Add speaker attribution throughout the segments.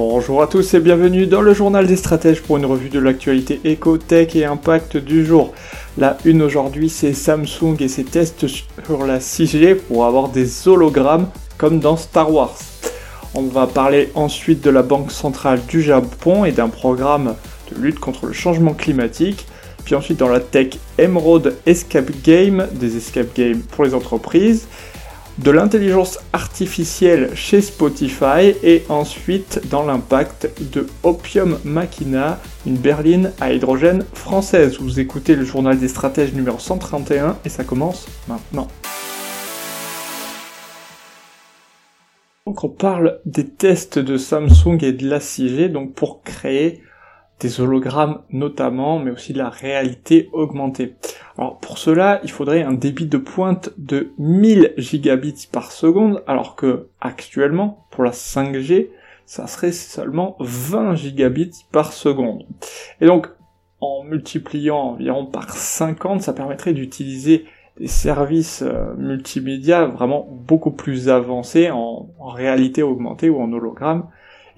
Speaker 1: Bonjour à tous et bienvenue dans le journal des stratèges pour une revue de l'actualité éco-tech et impact du jour. La une aujourd'hui c'est Samsung et ses tests sur la 6G pour avoir des hologrammes comme dans Star Wars. On va parler ensuite de la Banque centrale du Japon et d'un programme de lutte contre le changement climatique. Puis ensuite dans la tech Emerald Escape Game, des escape games pour les entreprises de l'intelligence artificielle chez Spotify et ensuite dans l'impact de Opium Machina, une berline à hydrogène française. Vous écoutez le journal des stratèges numéro 131 et ça commence maintenant. Donc on parle des tests de Samsung et de la 6G donc pour créer des hologrammes notamment, mais aussi de la réalité augmentée. Alors pour cela, il faudrait un débit de pointe de 1000 gigabits par seconde, alors que actuellement, pour la 5G, ça serait seulement 20 gigabits par seconde. Et donc, en multipliant environ par 50, ça permettrait d'utiliser des services euh, multimédia vraiment beaucoup plus avancés en, réalité augmentée ou en hologramme,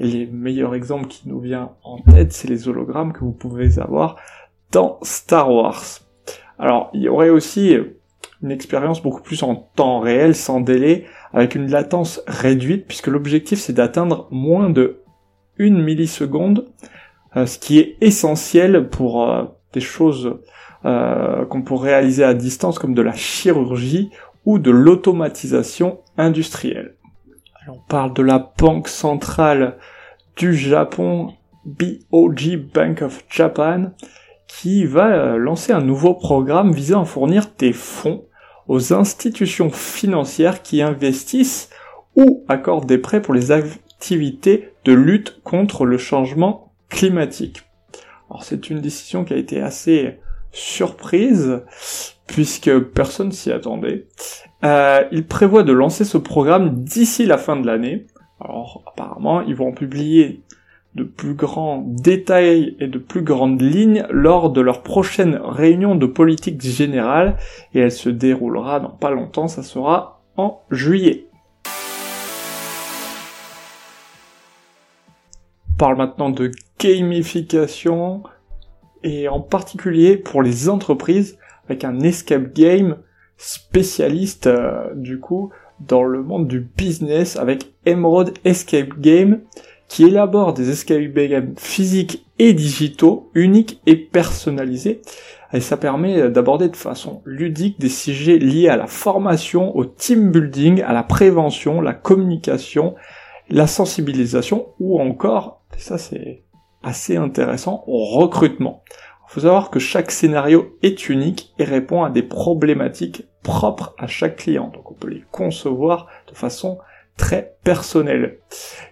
Speaker 1: les meilleurs exemples qui nous viennent en tête, c'est les hologrammes que vous pouvez avoir dans Star Wars. Alors, il y aurait aussi une expérience beaucoup plus en temps réel, sans délai, avec une latence réduite, puisque l'objectif c'est d'atteindre moins de 1 milliseconde, euh, ce qui est essentiel pour euh, des choses euh, qu'on pourrait réaliser à distance, comme de la chirurgie ou de l'automatisation industrielle on parle de la Banque centrale du Japon, BOJ Bank of Japan, qui va euh, lancer un nouveau programme visant à fournir des fonds aux institutions financières qui investissent ou accordent des prêts pour les activités de lutte contre le changement climatique. Alors c'est une décision qui a été assez surprise puisque personne s'y attendait. Euh, il prévoit de lancer ce programme d'ici la fin de l'année. Alors apparemment, ils vont publier de plus grands détails et de plus grandes lignes lors de leur prochaine réunion de politique générale et elle se déroulera dans pas longtemps, ça sera en juillet. On parle maintenant de gamification et en particulier pour les entreprises avec un escape game spécialiste euh, du coup dans le monde du business avec Emerald Escape Game qui élabore des escape games physiques et digitaux uniques et personnalisés et ça permet d'aborder de façon ludique des sujets liés à la formation, au team building, à la prévention, la communication, la sensibilisation ou encore, ça c'est assez intéressant, au recrutement. Il faut savoir que chaque scénario est unique et répond à des problématiques propres à chaque client. Donc on peut les concevoir de façon très personnelle.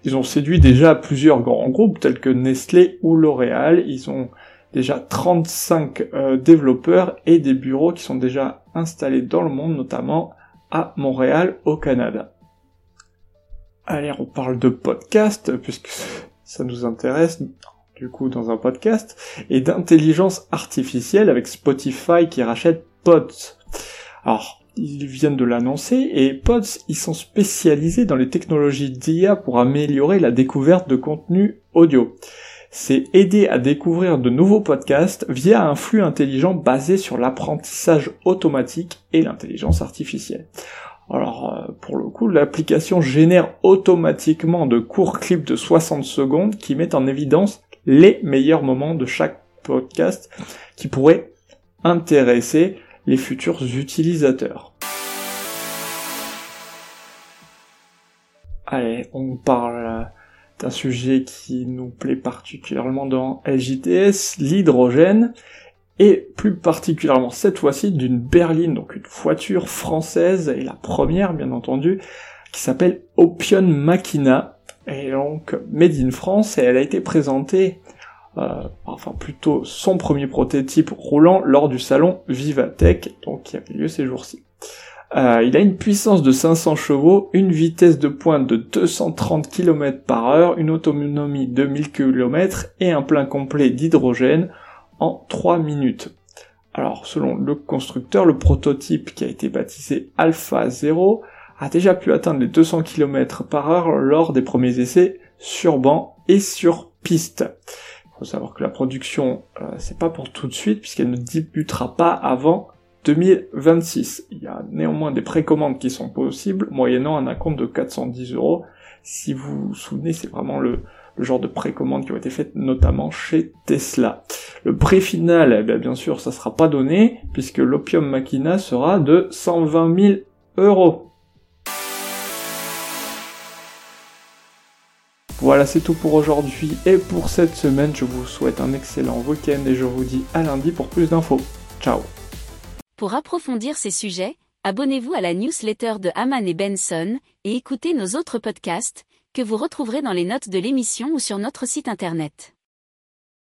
Speaker 1: Ils ont séduit déjà plusieurs grands groupes tels que Nestlé ou L'Oréal. Ils ont déjà 35 euh, développeurs et des bureaux qui sont déjà installés dans le monde, notamment à Montréal au Canada. Allez, on parle de podcast, puisque ça nous intéresse du coup dans un podcast, et d'intelligence artificielle avec Spotify qui rachète Pods. Alors, ils viennent de l'annoncer, et Pods, ils sont spécialisés dans les technologies d'IA pour améliorer la découverte de contenu audio. C'est aider à découvrir de nouveaux podcasts via un flux intelligent basé sur l'apprentissage automatique et l'intelligence artificielle. Alors, euh, pour le coup, l'application génère automatiquement de courts clips de 60 secondes qui mettent en évidence les meilleurs moments de chaque podcast qui pourraient intéresser les futurs utilisateurs. Allez, on parle d'un sujet qui nous plaît particulièrement dans LJTS, l'hydrogène, et plus particulièrement cette fois-ci d'une berline, donc une voiture française, et la première bien entendu, qui s'appelle Opium Machina, et donc made in France, et elle a été présentée enfin plutôt son premier prototype roulant lors du salon Vivatech, donc qui a eu lieu ces jours-ci. Euh, il a une puissance de 500 chevaux, une vitesse de pointe de 230 km par heure, une autonomie de 1000 km et un plein complet d'hydrogène en 3 minutes. Alors, selon le constructeur, le prototype qui a été baptisé Alpha 0 a déjà pu atteindre les 200 km par heure lors des premiers essais sur banc et sur piste. Il faut savoir que la production, euh, c'est pas pour tout de suite puisqu'elle ne débutera pas avant 2026. Il y a néanmoins des précommandes qui sont possibles, moyennant un acompte de 410 euros. Si vous vous souvenez, c'est vraiment le, genre de précommandes qui ont été faites notamment chez Tesla. Le prix final, eh bien, bien sûr, ça sera pas donné, puisque l'Opium Machina sera de 120 000 euros. Voilà, c'est tout pour aujourd'hui et pour cette semaine. Je vous souhaite un excellent week-end et je vous dis à lundi pour plus d'infos. Ciao
Speaker 2: pour approfondir ces sujets, abonnez-vous à la newsletter de Haman et Benson et écoutez nos autres podcasts que vous retrouverez dans les notes de l'émission ou sur notre site internet.